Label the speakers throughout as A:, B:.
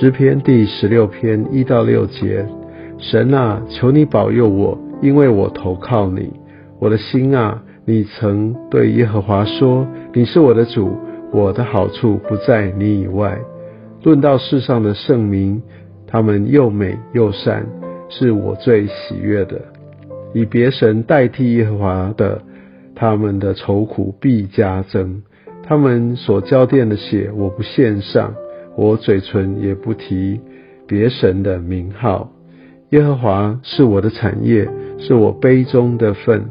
A: 诗篇第十六篇一到六节：神啊，求你保佑我，因为我投靠你。我的心啊，你曾对耶和华说：“你是我的主，我的好处不在你以外。”论到世上的圣名，他们又美又善，是我最喜悦的。以别神代替耶和华的，他们的愁苦必加增。他们所交奠的血，我不献上，我嘴唇也不提别神的名号。耶和华是我的产业，是我杯中的份。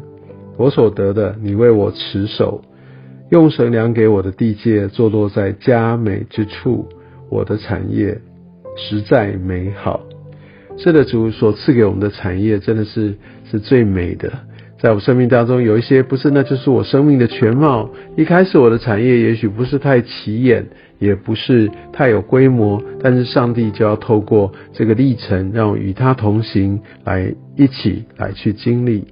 A: 我所得的，你为我持守，用神量给我的地界，坐落在佳美之处。我的产业实在美好，是的，主所赐给我们的产业真的是是最美的。在我生命当中，有一些不是，那就是我生命的全貌。一开始我的产业也许不是太起眼，也不是太有规模，但是上帝就要透过这个历程，让我与他同行，来一起来去经历。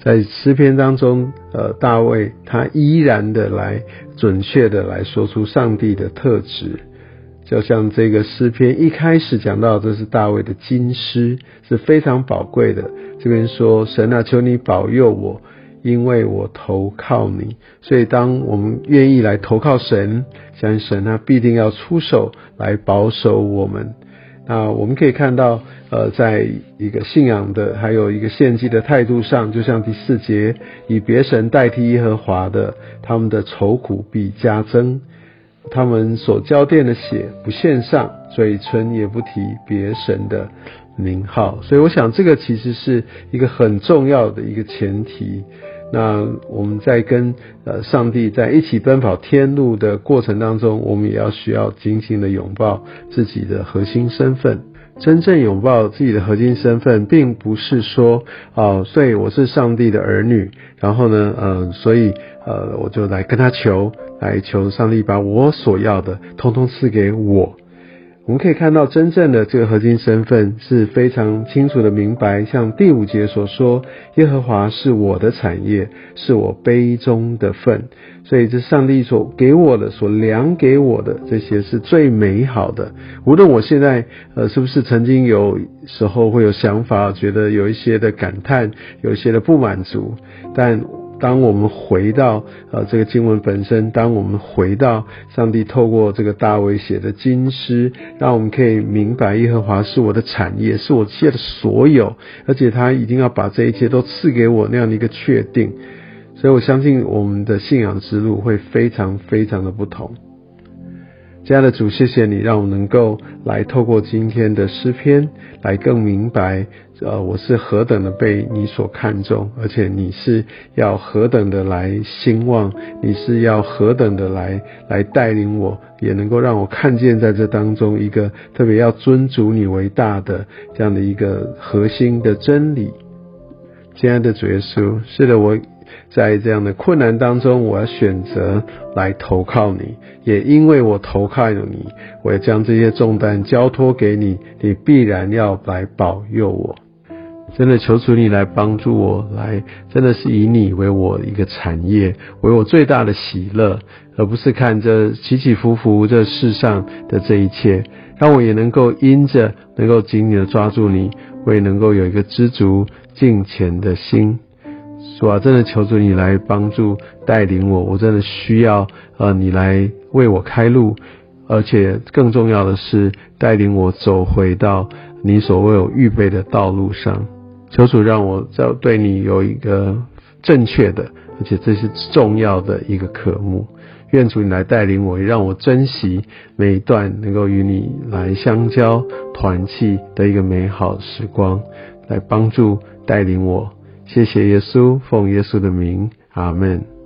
A: 在诗篇当中，呃，大卫他依然的来准确的来说出上帝的特质。就像这个诗篇一开始讲到，这是大卫的金诗，是非常宝贵的。这边说：“神啊，求你保佑我，因为我投靠你。”所以，当我们愿意来投靠神，相信神啊，必定要出手来保守我们。那我们可以看到，呃，在一个信仰的，还有一个献祭的态度上，就像第四节，以别神代替耶和华的，他们的愁苦必加增。他们所交奠的血不献上，嘴唇也不提别神的名号，所以我想这个其实是一个很重要的一个前提。那我们在跟呃上帝在一起奔跑天路的过程当中，我们也要需要紧紧的拥抱自己的核心身份。真正拥抱自己的核心身份，并不是说哦，所以我是上帝的儿女，然后呢，呃，所以呃，我就来跟他求。来求上帝把我所要的通通赐给我。我们可以看到，真正的这个核心身份是非常清楚的明白。像第五节所说：“耶和华是我的产业，是我杯中的份。”所以，这上帝所给我的、所量给我的这些是最美好的。无论我现在呃是不是曾经有时候会有想法，觉得有一些的感叹，有一些的不满足，但。当我们回到呃这个经文本身，当我们回到上帝透过这个大卫写的经诗，让我们可以明白耶和华是我的产业，是我一切的所有，而且他一定要把这一切都赐给我那样的一个确定，所以我相信我们的信仰之路会非常非常的不同。亲爱的主，谢谢你让我能够来透过今天的诗篇，来更明白，呃，我是何等的被你所看重，而且你是要何等的来兴旺，你是要何等的来来带领我，也能够让我看见在这当中一个特别要尊主你为大的这样的一个核心的真理。亲爱的主耶稣，是的，我。在这样的困难当中，我要选择来投靠你。也因为我投靠了你，我要将这些重担交托给你，你必然要来保佑我。真的求主你来帮助我，来真的是以你为我一个产业，为我最大的喜乐，而不是看这起起伏伏这世上的这一切，让我也能够因着能够紧紧的抓住你，我也能够有一个知足敬虔的心。主啊，真的求主你来帮助带领我，我真的需要呃你来为我开路，而且更重要的是带领我走回到你所为我预备的道路上。求主让我在对你有一个正确的，而且这是重要的一个科目。愿主你来带领我，让我珍惜每一段能够与你来相交团契的一个美好时光，来帮助带领我。谢谢耶稣，奉耶稣的名，阿门。